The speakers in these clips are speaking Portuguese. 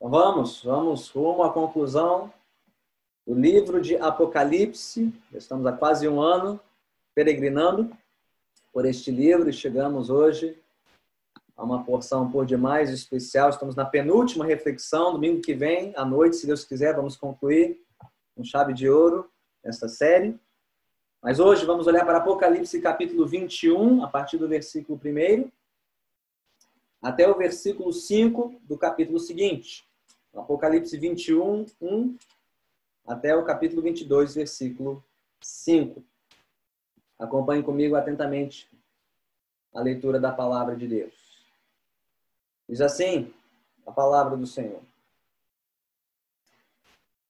Então vamos, vamos rumo à conclusão do livro de Apocalipse. Estamos há quase um ano peregrinando por este livro e chegamos hoje a uma porção por demais especial. Estamos na penúltima reflexão, domingo que vem, à noite, se Deus quiser, vamos concluir com chave de ouro esta série. Mas hoje vamos olhar para Apocalipse capítulo 21, a partir do versículo 1 até o versículo 5 do capítulo seguinte. Apocalipse 21, 1 até o capítulo 22, versículo 5. Acompanhe comigo atentamente a leitura da palavra de Deus. Diz assim a palavra do Senhor.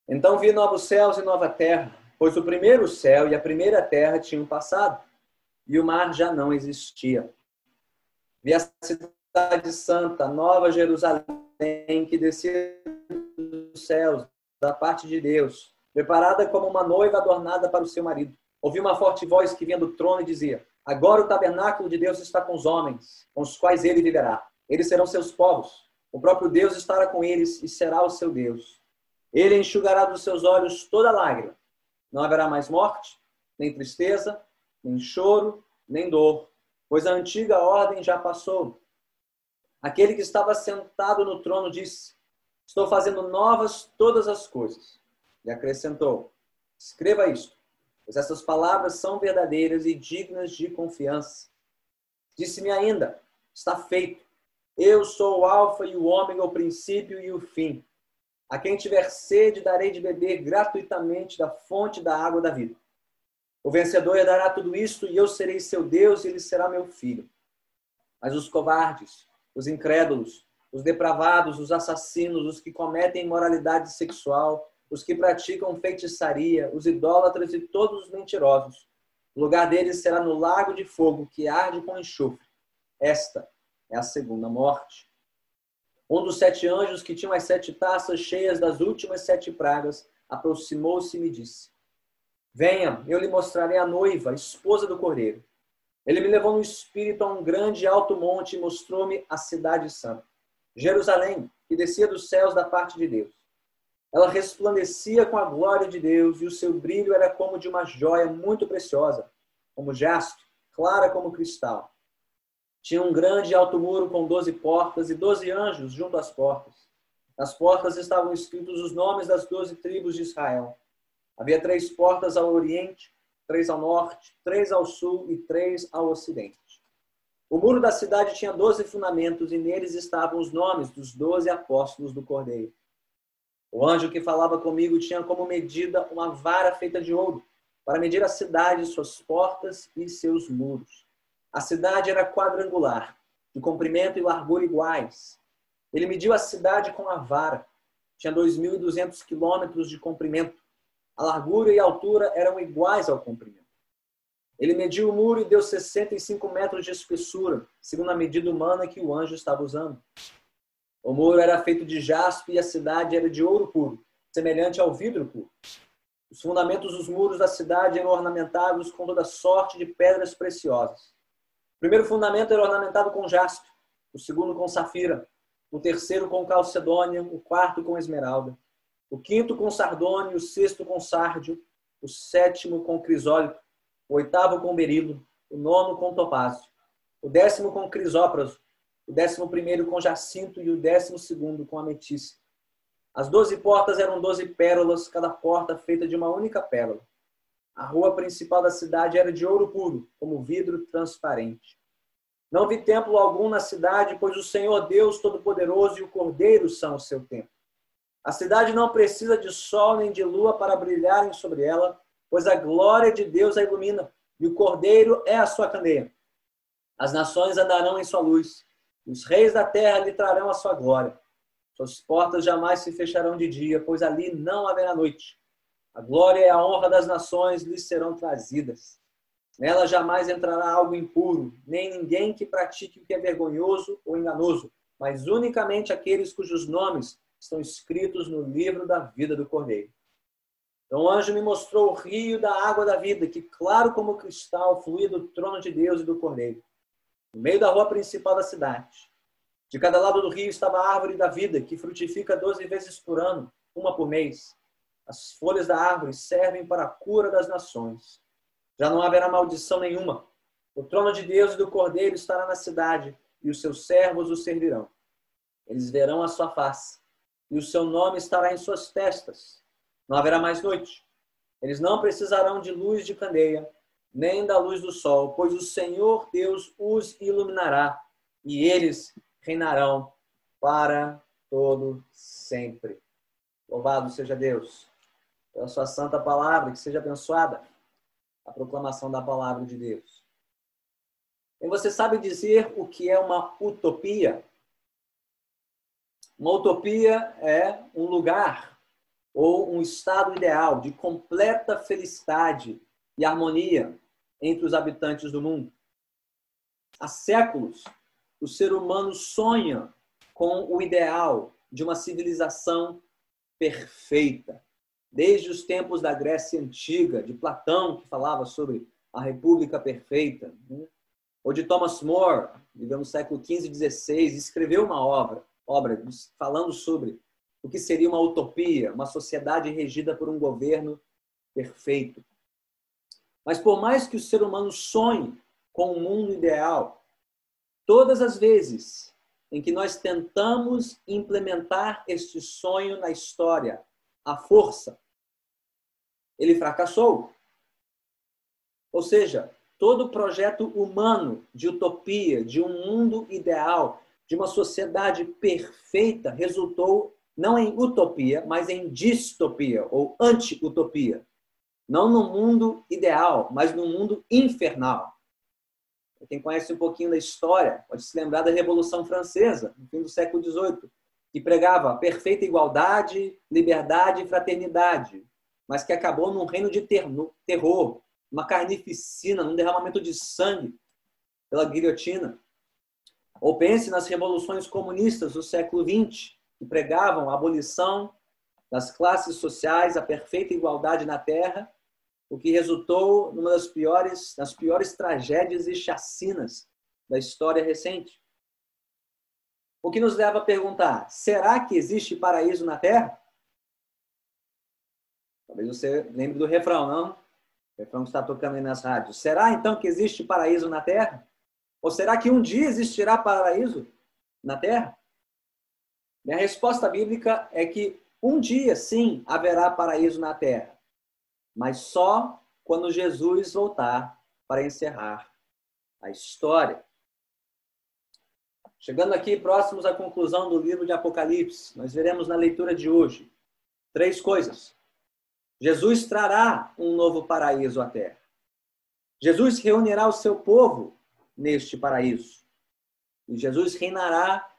Então vi novos céus e nova terra, pois o primeiro céu e a primeira terra tinham passado, e o mar já não existia. Vi a cidade santa, nova Jerusalém, que descia céus, da parte de Deus, preparada como uma noiva adornada para o seu marido. Ouvi uma forte voz que vinha do trono e dizia: Agora o tabernáculo de Deus está com os homens, com os quais ele viverá. Eles serão seus povos. O próprio Deus estará com eles e será o seu Deus. Ele enxugará dos seus olhos toda lágrima. Não haverá mais morte, nem tristeza, nem choro, nem dor, pois a antiga ordem já passou. Aquele que estava sentado no trono disse: Estou fazendo novas todas as coisas. E acrescentou: Escreva isto, pois essas palavras são verdadeiras e dignas de confiança. Disse-me ainda: Está feito. Eu sou o Alfa e o Ômega, o princípio e o fim. A quem tiver sede, darei de beber gratuitamente da fonte da água da vida. O vencedor herdará tudo isto, e eu serei seu Deus, e ele será meu filho. Mas os covardes, os incrédulos, os depravados, os assassinos, os que cometem imoralidade sexual, os que praticam feitiçaria, os idólatras e todos os mentirosos. O lugar deles será no lago de fogo que arde com enxofre. Esta é a segunda morte. Um dos sete anjos que tinham as sete taças cheias das últimas sete pragas aproximou-se e me disse: Venha, eu lhe mostrarei a noiva, a esposa do cordeiro. Ele me levou no espírito a um grande alto monte e mostrou-me a cidade santa, Jerusalém, que descia dos céus da parte de Deus. Ela resplandecia com a glória de Deus e o seu brilho era como de uma joia muito preciosa, como jaspe, clara como cristal. Tinha um grande alto muro com doze portas e doze anjos junto às portas. Nas portas estavam escritos os nomes das doze tribos de Israel. Havia três portas ao oriente, três ao norte, três ao sul e três ao ocidente. O muro da cidade tinha doze fundamentos e neles estavam os nomes dos doze apóstolos do Cordeiro. O anjo que falava comigo tinha como medida uma vara feita de ouro para medir a cidade, suas portas e seus muros. A cidade era quadrangular, de comprimento e largura iguais. Ele mediu a cidade com a vara. Tinha 2.200 quilômetros de comprimento a largura e a altura eram iguais ao comprimento. Ele mediu o muro e deu 65 metros de espessura, segundo a medida humana que o anjo estava usando. O muro era feito de jaspe e a cidade era de ouro puro, semelhante ao vidro puro. Os fundamentos dos muros da cidade eram ornamentados com toda sorte de pedras preciosas. O primeiro fundamento era ornamentado com jaspe, o segundo com safira, o terceiro com calcedônia, o quarto com esmeralda o quinto com sardônio, o sexto com sárdio, o sétimo com crisólito, o oitavo com berilo, o nono com topázio, o décimo com crisópraso, o décimo primeiro com jacinto e o décimo segundo com ametista. As doze portas eram doze pérolas, cada porta feita de uma única pérola. A rua principal da cidade era de ouro puro, como vidro transparente. Não vi templo algum na cidade, pois o Senhor Deus Todo-Poderoso e o Cordeiro são o seu templo. A cidade não precisa de sol nem de lua para brilharem sobre ela, pois a glória de Deus a ilumina, e o cordeiro é a sua candeia. As nações andarão em sua luz, os reis da terra lhe trarão a sua glória. Suas portas jamais se fecharão de dia, pois ali não haverá noite. A glória e a honra das nações lhe serão trazidas. Nela jamais entrará algo impuro, nem ninguém que pratique o que é vergonhoso ou enganoso, mas unicamente aqueles cujos nomes estão escritos no livro da vida do Cordeiro. Então o anjo me mostrou o rio da água da vida, que claro como cristal fluía do trono de Deus e do Cordeiro, no meio da rua principal da cidade. De cada lado do rio estava a árvore da vida, que frutifica doze vezes por ano, uma por mês. As folhas da árvore servem para a cura das nações. Já não haverá maldição nenhuma. O trono de Deus e do Cordeiro estará na cidade, e os seus servos o servirão. Eles verão a sua face, e o seu nome estará em suas testas. Não haverá mais noite. Eles não precisarão de luz de candeia, nem da luz do sol, pois o Senhor Deus os iluminará, e eles reinarão para todo sempre. Louvado seja Deus pela sua santa palavra, que seja abençoada a proclamação da palavra de Deus. E você sabe dizer o que é uma utopia? Uma utopia é um lugar ou um estado ideal de completa felicidade e harmonia entre os habitantes do mundo. Há séculos, o ser humano sonha com o ideal de uma civilização perfeita. Desde os tempos da Grécia Antiga, de Platão, que falava sobre a República Perfeita, né? ou de Thomas More, viveu no século XV e XVI, escreveu uma obra, obra falando sobre o que seria uma utopia, uma sociedade regida por um governo perfeito. Mas por mais que o ser humano sonhe com um mundo ideal, todas as vezes em que nós tentamos implementar este sonho na história, à força, ele fracassou. Ou seja, todo projeto humano de utopia, de um mundo ideal, de uma sociedade perfeita, resultou não em utopia, mas em distopia ou anti-utopia. Não no mundo ideal, mas no mundo infernal. Quem conhece um pouquinho da história pode se lembrar da Revolução Francesa, no fim do século XVIII, que pregava perfeita igualdade, liberdade e fraternidade, mas que acabou num reino de terror, uma carnificina, num derramamento de sangue pela guilhotina. Ou pense nas revoluções comunistas do século XX, que pregavam a abolição das classes sociais, a perfeita igualdade na terra o que resultou numa das piores, das piores tragédias e chacinas da história recente. O que nos leva a perguntar: será que existe paraíso na Terra? Talvez você lembre do refrão, não? O refrão que está tocando aí nas rádios. Será então que existe paraíso na Terra? Ou será que um dia existirá paraíso na Terra? Minha resposta bíblica é que um dia, sim, haverá paraíso na Terra mas só quando Jesus voltar para encerrar a história. Chegando aqui próximos à conclusão do livro de Apocalipse, nós veremos na leitura de hoje três coisas. Jesus trará um novo paraíso à terra. Jesus reunirá o seu povo neste paraíso. E Jesus reinará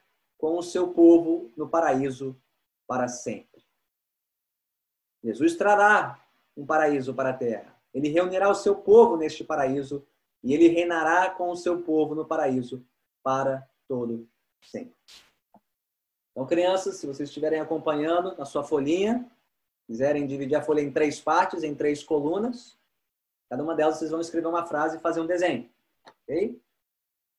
com o seu povo no paraíso para sempre. Jesus trará um paraíso para a terra. Ele reunirá o seu povo neste paraíso e ele reinará com o seu povo no paraíso para todo sempre. Então, crianças, se vocês estiverem acompanhando na sua folhinha, quiserem dividir a folha em três partes, em três colunas, cada uma delas vocês vão escrever uma frase e fazer um desenho. Ok?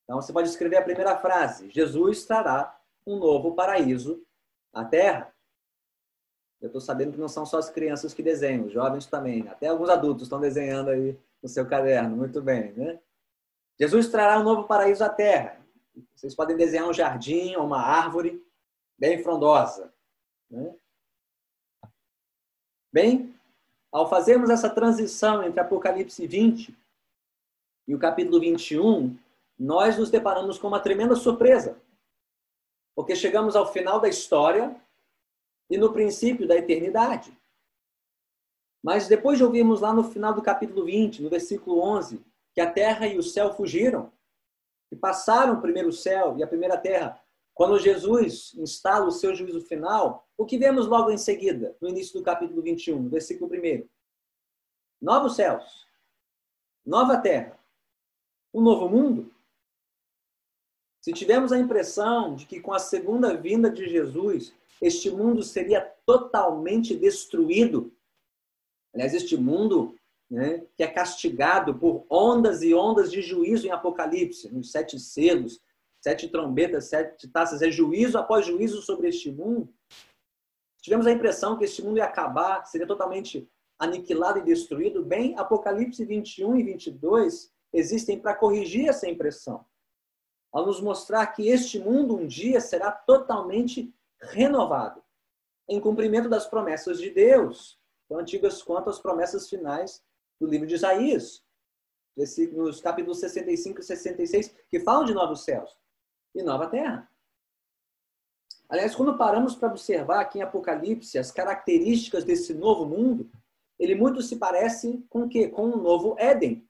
Então, você pode escrever a primeira frase: Jesus trará um novo paraíso à terra. Eu estou sabendo que não são só as crianças que desenham, os jovens também. Até alguns adultos estão desenhando aí no seu caderno. Muito bem, né? Jesus trará um novo paraíso à terra. Vocês podem desenhar um jardim ou uma árvore bem frondosa. Né? Bem, ao fazermos essa transição entre Apocalipse 20 e o capítulo 21, nós nos deparamos com uma tremenda surpresa. Porque chegamos ao final da história e no princípio da eternidade. Mas depois de ouvirmos lá no final do capítulo 20, no versículo 11, que a terra e o céu fugiram, e passaram o primeiro céu e a primeira terra, quando Jesus instala o seu juízo final, o que vemos logo em seguida, no início do capítulo 21, no versículo 1? Novos céus, nova terra, um novo mundo. Se tivermos a impressão de que com a segunda vinda de Jesus este mundo seria totalmente destruído. Aliás, este mundo né, que é castigado por ondas e ondas de juízo em Apocalipse, nos sete selos, sete trombetas, sete taças, é juízo após juízo sobre este mundo. Tivemos a impressão que este mundo ia acabar, seria totalmente aniquilado e destruído. Bem, Apocalipse 21 e 22 existem para corrigir essa impressão, ao nos mostrar que este mundo um dia será totalmente renovado, em cumprimento das promessas de Deus, tão antigas quanto as promessas finais do livro de Isaías, nos capítulos 65 e 66, que falam de novos céus e nova terra. Aliás, quando paramos para observar aqui em Apocalipse as características desse novo mundo, ele muito se parece com o quê? Com um novo Éden,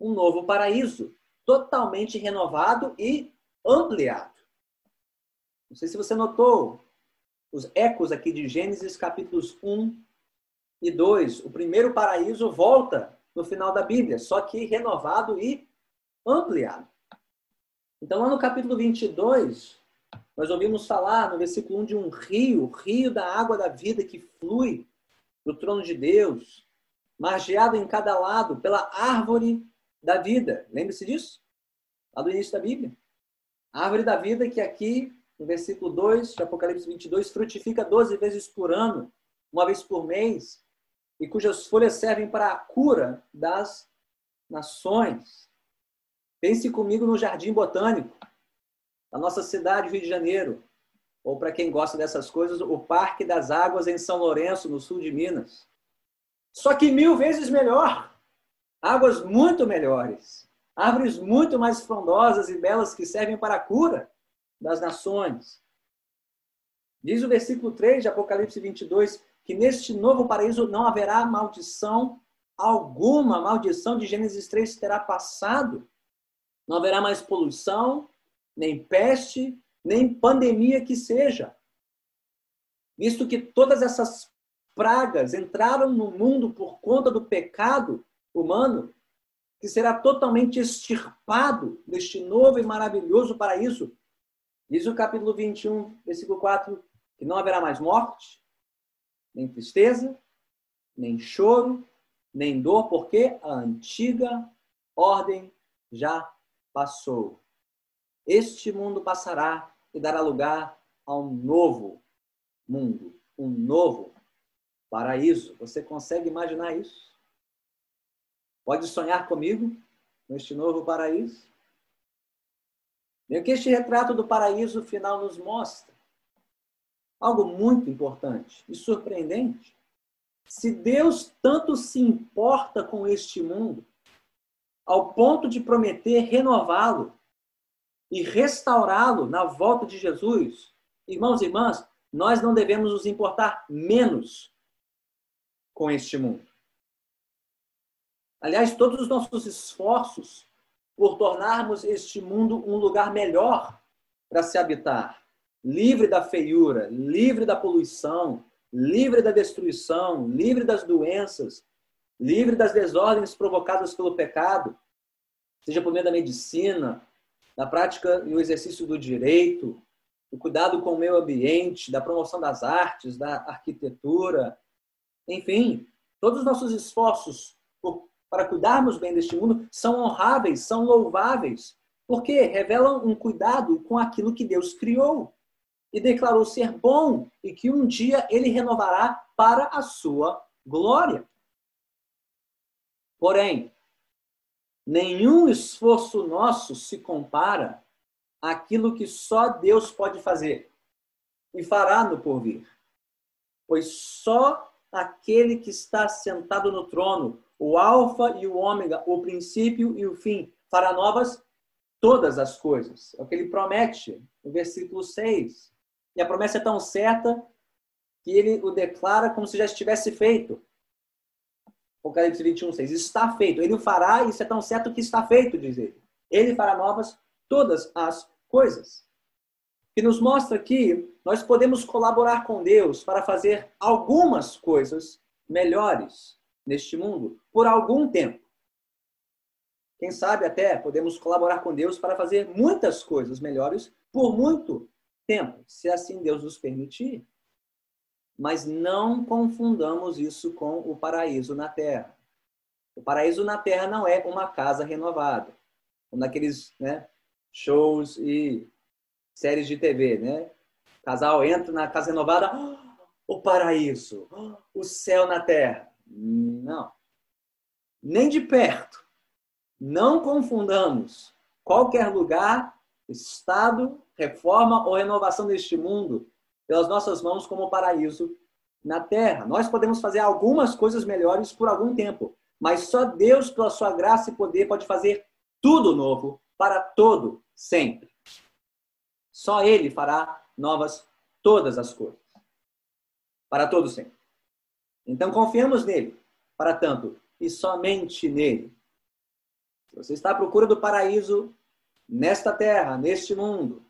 um novo paraíso, totalmente renovado e ampliado. Não sei se você notou os ecos aqui de Gênesis capítulos 1 e 2. O primeiro paraíso volta no final da Bíblia, só que renovado e ampliado. Então, lá no capítulo 22, nós ouvimos falar no versículo 1 de um rio, rio da água da vida que flui do trono de Deus, margeado em cada lado pela árvore da vida. Lembre-se disso? Lá do início da Bíblia. A árvore da vida que aqui, no versículo 2 de Apocalipse 22, frutifica 12 vezes por ano, uma vez por mês, e cujas folhas servem para a cura das nações. Pense comigo no Jardim Botânico, da nossa cidade, Rio de Janeiro. Ou para quem gosta dessas coisas, o Parque das Águas em São Lourenço, no sul de Minas. Só que mil vezes melhor. Águas muito melhores. Árvores muito mais frondosas e belas que servem para a cura das nações. Diz o versículo 3 de Apocalipse 22 que neste novo paraíso não haverá maldição alguma. Maldição de Gênesis 3 terá passado. Não haverá mais poluição, nem peste, nem pandemia que seja. Visto que todas essas pragas entraram no mundo por conta do pecado humano, que será totalmente extirpado neste novo e maravilhoso paraíso. Diz o capítulo 21, versículo 4, que não haverá mais morte, nem tristeza, nem choro, nem dor, porque a antiga ordem já passou. Este mundo passará e dará lugar a um novo mundo, um novo paraíso. Você consegue imaginar isso? Pode sonhar comigo neste novo paraíso? O que este retrato do paraíso final nos mostra? Algo muito importante e surpreendente. Se Deus tanto se importa com este mundo, ao ponto de prometer renová-lo e restaurá-lo na volta de Jesus, irmãos e irmãs, nós não devemos nos importar menos com este mundo. Aliás, todos os nossos esforços por tornarmos este mundo um lugar melhor para se habitar, livre da feiura, livre da poluição, livre da destruição, livre das doenças, livre das desordens provocadas pelo pecado, seja por meio da medicina, da prática e o exercício do direito, do cuidado com o meio ambiente, da promoção das artes, da arquitetura, enfim, todos os nossos esforços para cuidarmos bem deste mundo são honráveis, são louváveis, porque revelam um cuidado com aquilo que Deus criou e declarou ser bom e que um dia ele renovará para a sua glória. Porém, nenhum esforço nosso se compara àquilo que só Deus pode fazer e fará no porvir. Pois só aquele que está sentado no trono, o Alfa e o Ômega, o princípio e o fim, fará novas todas as coisas. É o que ele promete no versículo 6. E a promessa é tão certa que ele o declara como se já estivesse feito. Apocalipse 21, 6. Está feito. Ele o fará, isso é tão certo que está feito, diz ele. Ele fará novas todas as coisas. Que nos mostra que nós podemos colaborar com Deus para fazer algumas coisas melhores neste mundo por algum tempo. Quem sabe até podemos colaborar com Deus para fazer muitas coisas melhores por muito tempo, se assim Deus nos permitir. Mas não confundamos isso com o paraíso na terra. O paraíso na terra não é uma casa renovada, como naqueles né, shows e séries de TV, né? O casal entra na casa renovada, o paraíso, o céu na terra. Não. Nem de perto. Não confundamos qualquer lugar, estado, reforma ou renovação deste mundo pelas nossas mãos como paraíso na terra. Nós podemos fazer algumas coisas melhores por algum tempo, mas só Deus, pela sua graça e poder, pode fazer tudo novo para todo sempre. Só Ele fará novas todas as coisas. Para todo sempre. Então confiamos nele, para tanto, e somente nele. Se você está à procura do paraíso nesta terra, neste mundo,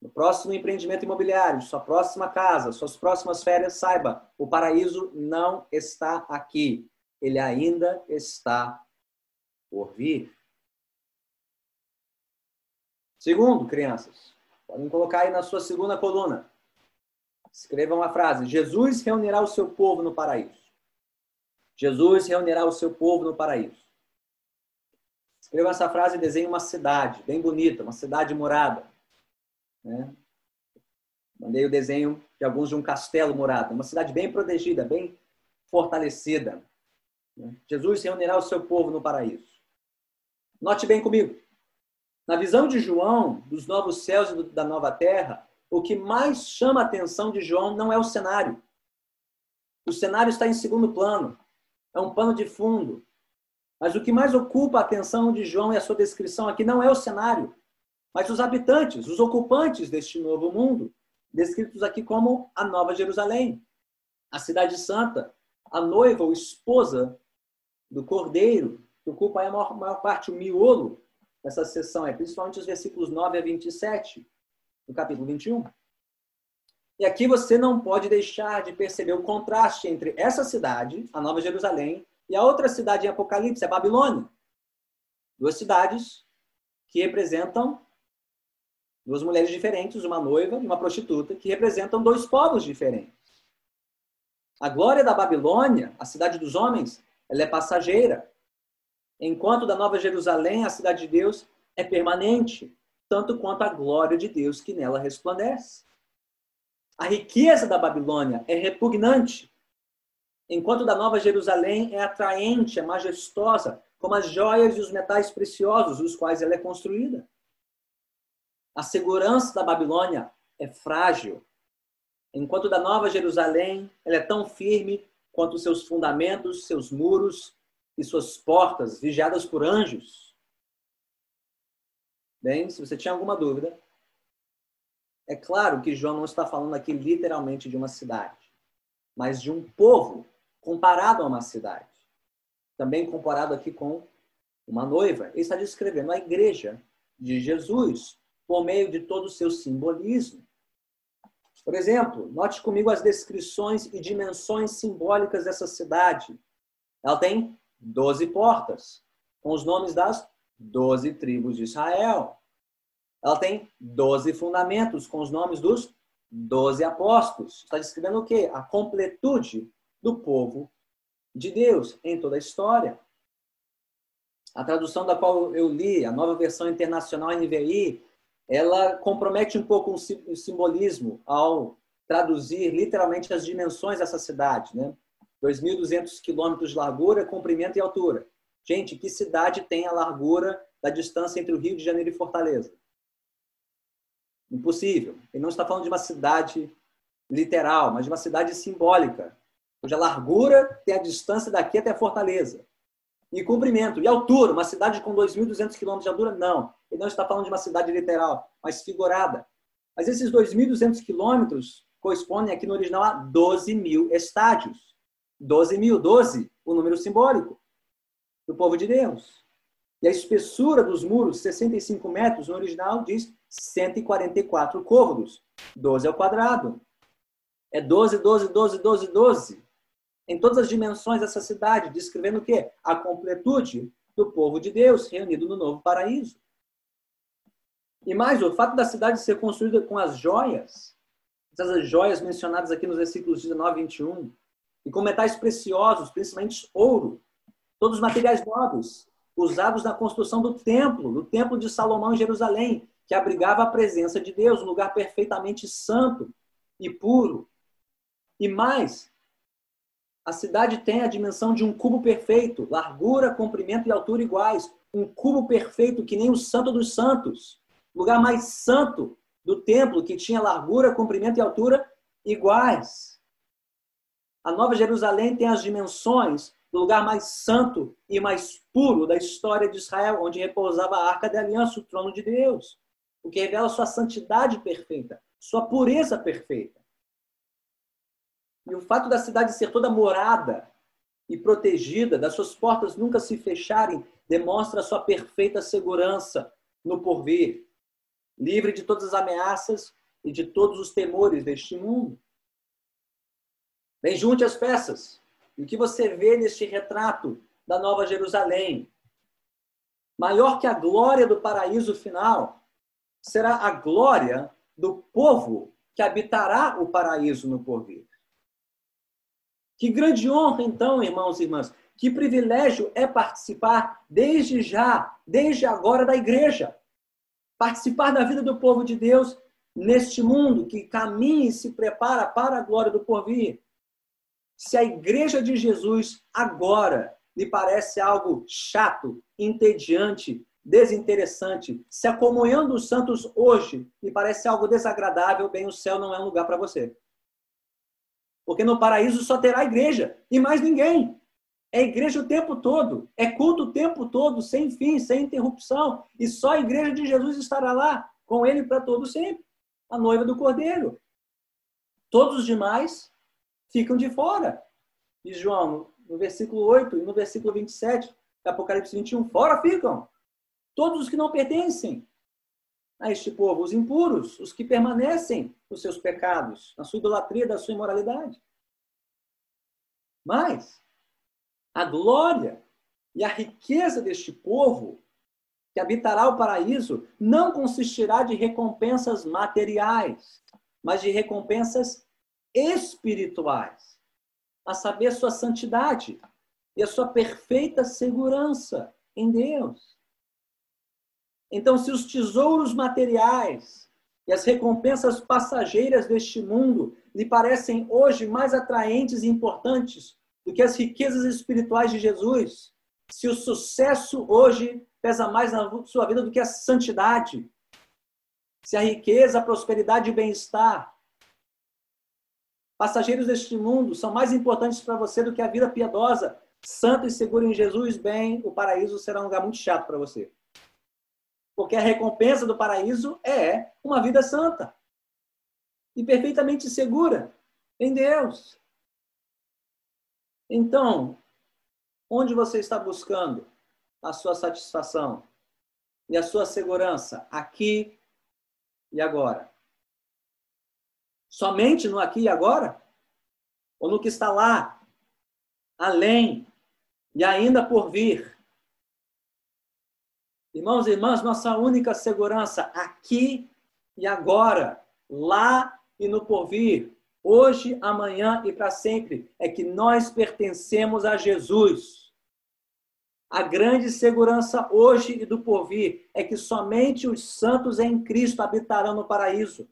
no próximo empreendimento imobiliário, sua próxima casa, suas próximas férias, saiba, o paraíso não está aqui. Ele ainda está por vir. Segundo, crianças, podem colocar aí na sua segunda coluna. Escrevam a frase: Jesus reunirá o seu povo no paraíso. Jesus reunirá o seu povo no paraíso. Escreva essa frase e desenhe uma cidade bem bonita, uma cidade morada. Né? Mandei o desenho de alguns de um castelo morado, uma cidade bem protegida, bem fortalecida. Né? Jesus reunirá o seu povo no paraíso. Note bem comigo. Na visão de João, dos novos céus e da nova terra, o que mais chama a atenção de João não é o cenário. O cenário está em segundo plano, é um pano de fundo. Mas o que mais ocupa a atenção de João e a sua descrição aqui não é o cenário, mas os habitantes, os ocupantes deste novo mundo, descritos aqui como a Nova Jerusalém, a Cidade Santa, a noiva ou esposa do Cordeiro, que ocupa a maior, maior parte, o miolo essa sessão é principalmente os versículos 9 a 27 do capítulo 21. E aqui você não pode deixar de perceber o contraste entre essa cidade, a Nova Jerusalém, e a outra cidade em Apocalipse, a Babilônia. Duas cidades que representam duas mulheres diferentes, uma noiva e uma prostituta, que representam dois povos diferentes. A glória da Babilônia, a cidade dos homens, ela é passageira enquanto da Nova Jerusalém, a cidade de Deus, é permanente, tanto quanto a glória de Deus que nela resplandece. A riqueza da Babilônia é repugnante, enquanto da Nova Jerusalém é atraente, é majestosa, como as joias e os metais preciosos, os quais ela é construída. A segurança da Babilônia é frágil, enquanto da Nova Jerusalém ela é tão firme quanto seus fundamentos, seus muros e suas portas vigiadas por anjos. Bem, se você tinha alguma dúvida, é claro que João não está falando aqui literalmente de uma cidade, mas de um povo comparado a uma cidade. Também comparado aqui com uma noiva. Ele está descrevendo a igreja de Jesus por meio de todo o seu simbolismo. Por exemplo, note comigo as descrições e dimensões simbólicas dessa cidade. Ela tem doze portas, com os nomes das doze tribos de Israel. Ela tem doze fundamentos, com os nomes dos doze apóstolos. Está descrevendo o quê? A completude do povo de Deus em toda a história. A tradução da qual eu li, a nova versão internacional NVI, ela compromete um pouco o simbolismo ao traduzir literalmente as dimensões dessa cidade, né? 2.200 quilômetros de largura, comprimento e altura. Gente, que cidade tem a largura da distância entre o Rio de Janeiro e Fortaleza? Impossível. Ele não está falando de uma cidade literal, mas de uma cidade simbólica, cuja largura tem a distância daqui até Fortaleza. E comprimento. E altura, uma cidade com 2.200 quilômetros de altura? Não. Ele não está falando de uma cidade literal, mas figurada. Mas esses 2.200 quilômetros correspondem aqui no original a 12 mil estádios. 12 mil, 12, o número simbólico do povo de Deus. E a espessura dos muros, 65 metros, no original diz 144 côvados. 12 ao quadrado. É 12, 12, 12, 12, 12. Em todas as dimensões dessa cidade, descrevendo o quê? A completude do povo de Deus reunido no novo paraíso. E mais, o fato da cidade ser construída com as joias, essas joias mencionadas aqui nos versículos 19 e 21, e com metais preciosos, principalmente ouro, todos os materiais nobres, usados na construção do templo, do templo de Salomão em Jerusalém, que abrigava a presença de Deus, um lugar perfeitamente santo e puro. E mais, a cidade tem a dimensão de um cubo perfeito, largura, comprimento e altura iguais, um cubo perfeito que nem o Santo dos Santos, lugar mais santo do templo que tinha largura, comprimento e altura iguais. A Nova Jerusalém tem as dimensões do lugar mais santo e mais puro da história de Israel, onde repousava a arca da aliança, o trono de Deus, o que revela sua santidade perfeita, sua pureza perfeita. E o fato da cidade ser toda morada e protegida, das suas portas nunca se fecharem, demonstra sua perfeita segurança no porvir, livre de todas as ameaças e de todos os temores deste mundo. Bem, junte as peças. E o que você vê neste retrato da Nova Jerusalém? Maior que a glória do paraíso final, será a glória do povo que habitará o paraíso no porvir. Que grande honra, então, irmãos e irmãs, que privilégio é participar desde já, desde agora da igreja. Participar da vida do povo de Deus neste mundo que caminha e se prepara para a glória do porvir se a igreja de Jesus agora lhe parece algo chato, entediante, desinteressante, se a comunhão dos santos hoje lhe parece algo desagradável, bem, o céu não é um lugar para você. Porque no paraíso só terá igreja e mais ninguém. É igreja o tempo todo, é culto o tempo todo, sem fim, sem interrupção, e só a igreja de Jesus estará lá, com ele para todo sempre, a noiva do Cordeiro. Todos os demais ficam de fora. E João, no versículo 8 e no versículo 27, Apocalipse 21, fora ficam todos os que não pertencem a este povo, os impuros, os que permanecem nos seus pecados, na sua idolatria, da sua imoralidade. Mas a glória e a riqueza deste povo que habitará o paraíso não consistirá de recompensas materiais, mas de recompensas espirituais, a saber, sua santidade e a sua perfeita segurança em Deus. Então, se os tesouros materiais e as recompensas passageiras deste mundo lhe parecem hoje mais atraentes e importantes do que as riquezas espirituais de Jesus, se o sucesso hoje pesa mais na sua vida do que a santidade, se a riqueza, a prosperidade e o bem-estar passageiros deste mundo são mais importantes para você do que a vida piedosa, santa e segura em Jesus, bem, o paraíso será um lugar muito chato para você. Porque a recompensa do paraíso é uma vida santa e perfeitamente segura em Deus. Então, onde você está buscando a sua satisfação e a sua segurança? Aqui e agora. Somente no aqui e agora? Ou no que está lá, além e ainda por vir? Irmãos e irmãs, nossa única segurança aqui e agora, lá e no porvir, hoje, amanhã e para sempre, é que nós pertencemos a Jesus. A grande segurança hoje e do porvir é que somente os santos em Cristo habitarão no paraíso.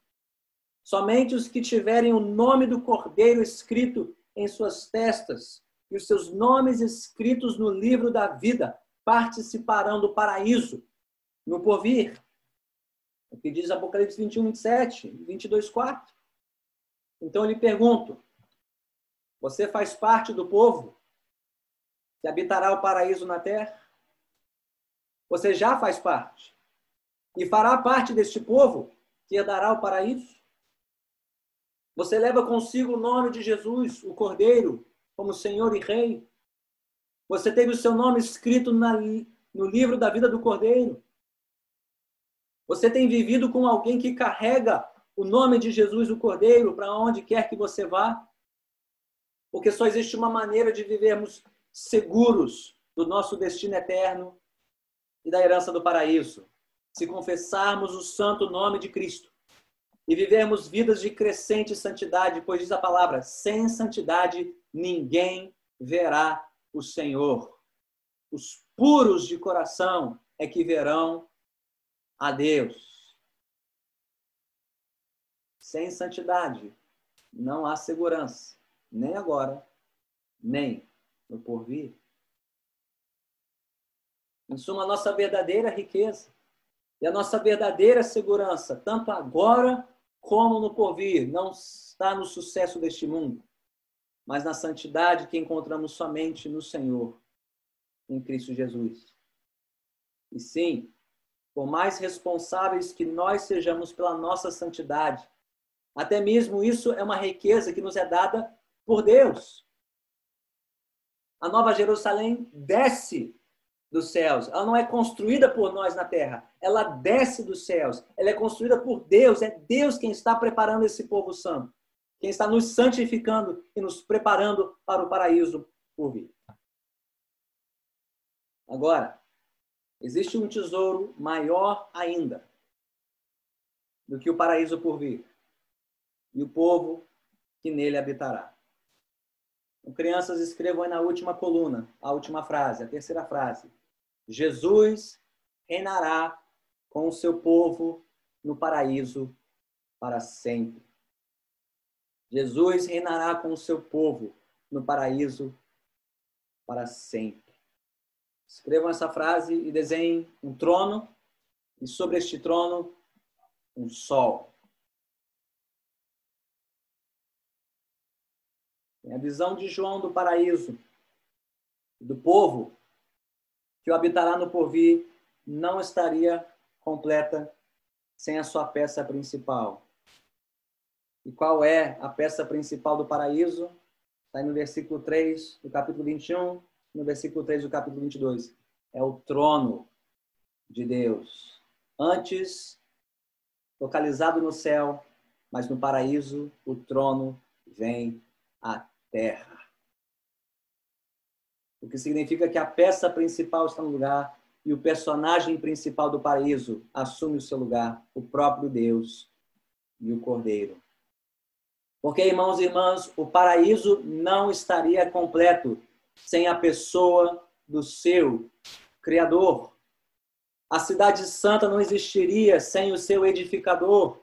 Somente os que tiverem o nome do Cordeiro escrito em suas testas e os seus nomes escritos no livro da vida participarão do paraíso no porvir. O que diz Apocalipse 21, 27, 22, 4. Então eu lhe pergunto: você faz parte do povo que habitará o paraíso na terra? Você já faz parte e fará parte deste povo que herdará o paraíso? Você leva consigo o nome de Jesus, o Cordeiro, como Senhor e Rei. Você teve o seu nome escrito na, no livro da vida do Cordeiro. Você tem vivido com alguém que carrega o nome de Jesus, o Cordeiro, para onde quer que você vá. Porque só existe uma maneira de vivermos seguros do nosso destino eterno e da herança do paraíso. Se confessarmos o santo nome de Cristo e vivermos vidas de crescente santidade, pois diz a palavra: sem santidade ninguém verá o Senhor. os puros de coração é que verão a Deus. Sem santidade não há segurança, nem agora, nem no porvir. Em suma, a nossa verdadeira riqueza e a nossa verdadeira segurança, tanto agora como no porvir, não está no sucesso deste mundo, mas na santidade que encontramos somente no Senhor, em Cristo Jesus. E sim, por mais responsáveis que nós sejamos pela nossa santidade, até mesmo isso é uma riqueza que nos é dada por Deus. A Nova Jerusalém desce dos céus. Ela não é construída por nós na terra. Ela desce dos céus. Ela é construída por Deus. É Deus quem está preparando esse povo santo. Quem está nos santificando e nos preparando para o paraíso por vir. Agora, existe um tesouro maior ainda do que o paraíso por vir e o povo que nele habitará. Então, crianças, escrevam aí na última coluna, a última frase, a terceira frase. Jesus reinará com o seu povo no paraíso para sempre. Jesus reinará com o seu povo no paraíso para sempre. Escrevam essa frase e desenhem um trono e sobre este trono um sol. A visão de João do paraíso, do povo que o habitará no porvir, não estaria completa sem a sua peça principal. E qual é a peça principal do paraíso? Está no versículo 3 do capítulo 21, no versículo 3 do capítulo 22. É o trono de Deus. Antes, localizado no céu, mas no paraíso, o trono vem à terra. O que significa que a peça principal está no lugar e o personagem principal do paraíso assume o seu lugar, o próprio Deus e o Cordeiro. Porque, irmãos e irmãs, o paraíso não estaria completo sem a pessoa do seu Criador. A cidade santa não existiria sem o seu edificador.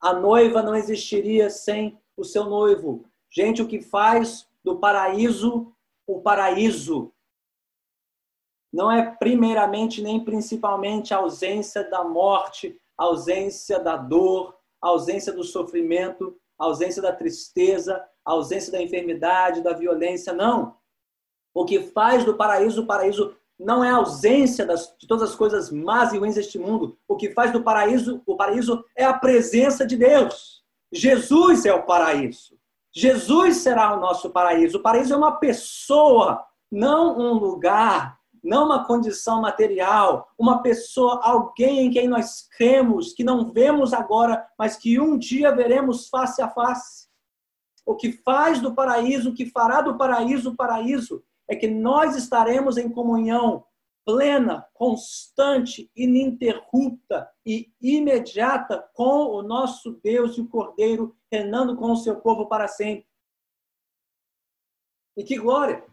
A noiva não existiria sem o seu noivo. Gente, o que faz do paraíso o paraíso não é primeiramente nem principalmente a ausência da morte, a ausência da dor, a ausência do sofrimento, a ausência da tristeza, a ausência da enfermidade, da violência, não. O que faz do paraíso o paraíso não é a ausência das, de todas as coisas más e ruins deste mundo. O que faz do paraíso o paraíso é a presença de Deus. Jesus é o paraíso. Jesus será o nosso paraíso. O paraíso é uma pessoa, não um lugar, não uma condição material, uma pessoa, alguém em quem nós cremos, que não vemos agora, mas que um dia veremos face a face. O que faz do paraíso, o que fará do paraíso o paraíso, é que nós estaremos em comunhão plena, constante, ininterrupta e imediata com o nosso Deus e o Cordeiro, reinando com o seu povo para sempre. E que glória!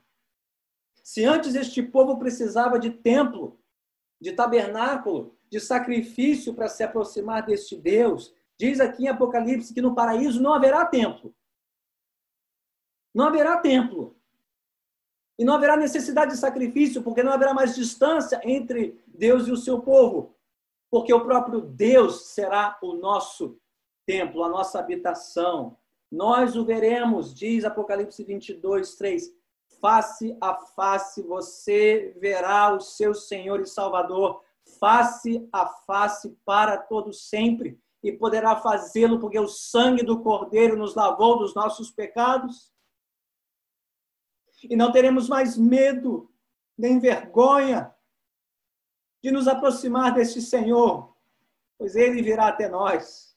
Se antes este povo precisava de templo, de tabernáculo, de sacrifício para se aproximar deste Deus, diz aqui em Apocalipse que no paraíso não haverá templo. Não haverá templo. E não haverá necessidade de sacrifício, porque não haverá mais distância entre Deus e o seu povo. Porque o próprio Deus será o nosso templo, a nossa habitação. Nós o veremos, diz Apocalipse 22, 3. Face a face você verá o seu Senhor e Salvador, face a face para todo sempre, e poderá fazê-lo porque o sangue do Cordeiro nos lavou dos nossos pecados e não teremos mais medo, nem vergonha de nos aproximar deste Senhor, pois ele virá até nós.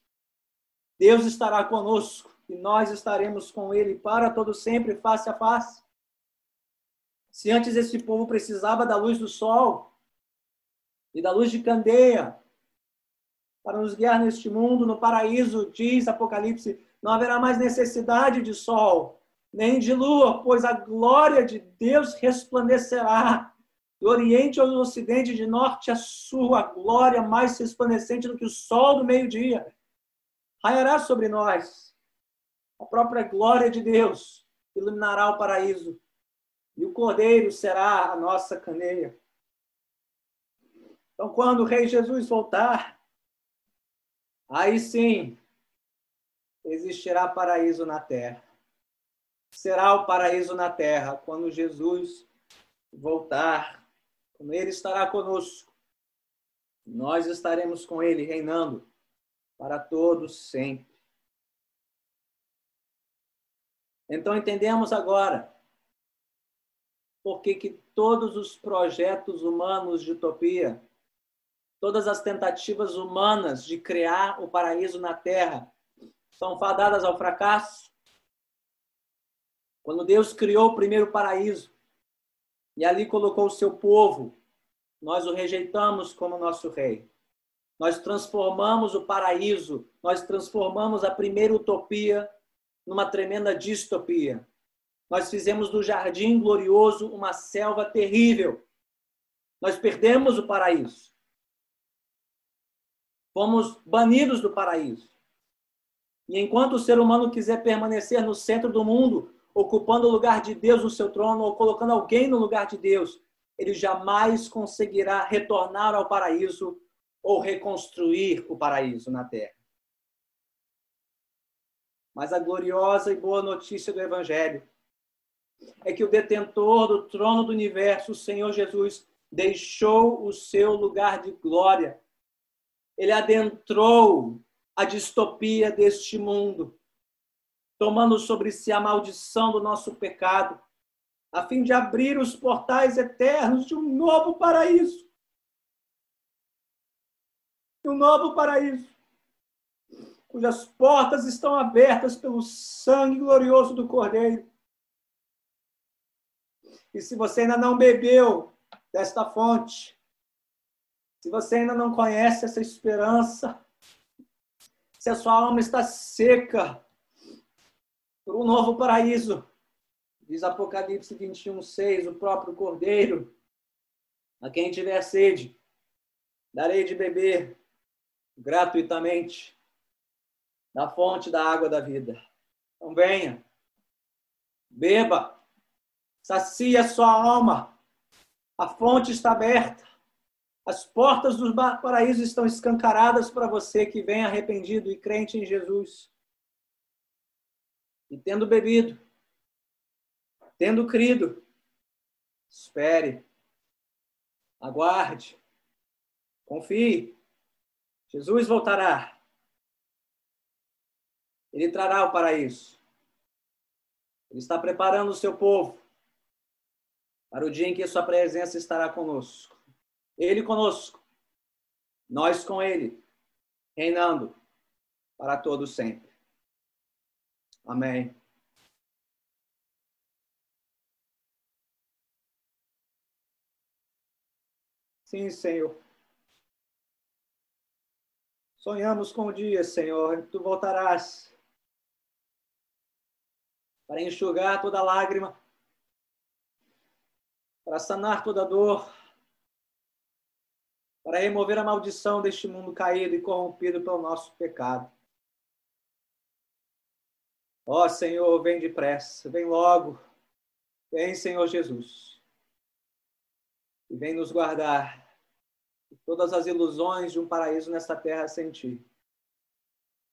Deus estará conosco e nós estaremos com ele para todo sempre, face a face. Se antes esse povo precisava da luz do sol e da luz de candeia para nos guiar neste mundo, no paraíso, diz Apocalipse, não haverá mais necessidade de sol, nem de lua, pois a glória de Deus resplandecerá Do Oriente ao Ocidente, de Norte a Sul, a glória mais resplandecente do que o sol do meio-dia raiará sobre nós. A própria glória de Deus iluminará o paraíso e o Cordeiro será a nossa candeia. Então, quando o Rei Jesus voltar, aí sim existirá paraíso na terra. Será o paraíso na terra quando Jesus voltar, quando Ele estará conosco. Nós estaremos com Ele reinando para todos sempre. Então entendemos agora por que, que todos os projetos humanos de utopia, todas as tentativas humanas de criar o paraíso na Terra são fadadas ao fracasso. Quando Deus criou o primeiro paraíso e ali colocou o seu povo, nós o rejeitamos como nosso rei. Nós transformamos o paraíso, nós transformamos a primeira utopia numa tremenda distopia. Nós fizemos do jardim glorioso uma selva terrível. Nós perdemos o paraíso. Fomos banidos do paraíso. E enquanto o ser humano quiser permanecer no centro do mundo, ocupando o lugar de Deus no seu trono ou colocando alguém no lugar de Deus, ele jamais conseguirá retornar ao paraíso ou reconstruir o paraíso na terra. Mas a gloriosa e boa notícia do Evangelho é que o detentor do trono do universo, o Senhor Jesus, deixou o seu lugar de glória. Ele adentrou a distopia deste mundo, tomando sobre si a maldição do nosso pecado, a fim de abrir os portais eternos de um novo paraíso um novo paraíso, cujas portas estão abertas pelo sangue glorioso do Cordeiro. E se você ainda não bebeu desta fonte, se você ainda não conhece essa esperança, se a sua alma está seca por um novo paraíso, diz Apocalipse 21, 6, o próprio Cordeiro, a quem tiver sede, darei de beber gratuitamente da fonte da água da vida. Então venha, beba, sacia sua alma. A fonte está aberta. As portas do paraíso estão escancaradas para você que vem arrependido e crente em Jesus. E tendo bebido, tendo crido, espere, aguarde, confie Jesus voltará. Ele trará o paraíso. Ele está preparando o seu povo para o dia em que sua presença estará conosco. Ele conosco, nós com ele, reinando para todo sempre. Amém. Sim, Senhor. Sonhamos com o dia, Senhor, que tu voltarás para enxugar toda lágrima, para sanar toda dor, para remover a maldição deste mundo caído e corrompido pelo nosso pecado. Ó Senhor, vem depressa, vem logo, vem, Senhor Jesus, e vem nos guardar todas as ilusões de um paraíso nesta terra sem ti.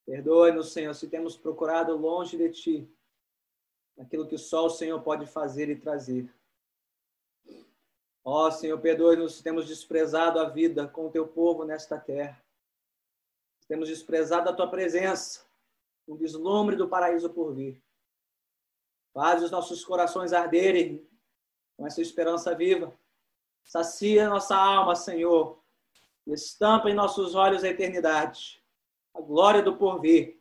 Perdoe-nos, Senhor, se temos procurado longe de ti aquilo que só o Senhor pode fazer e trazer. Ó Senhor, perdoe-nos se temos desprezado a vida com o teu povo nesta terra. Se temos desprezado a tua presença, um vislumbre do paraíso por vir. Faz os nossos corações arderem com essa esperança viva. Sacia nossa alma, Senhor, estampa em nossos olhos a eternidade, a glória do porvir.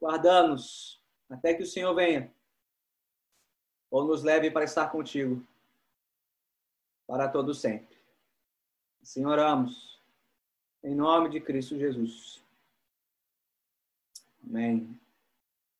Guardamos até que o Senhor venha ou nos leve para estar contigo para todo sempre. Assim oramos em nome de Cristo Jesus. Amém.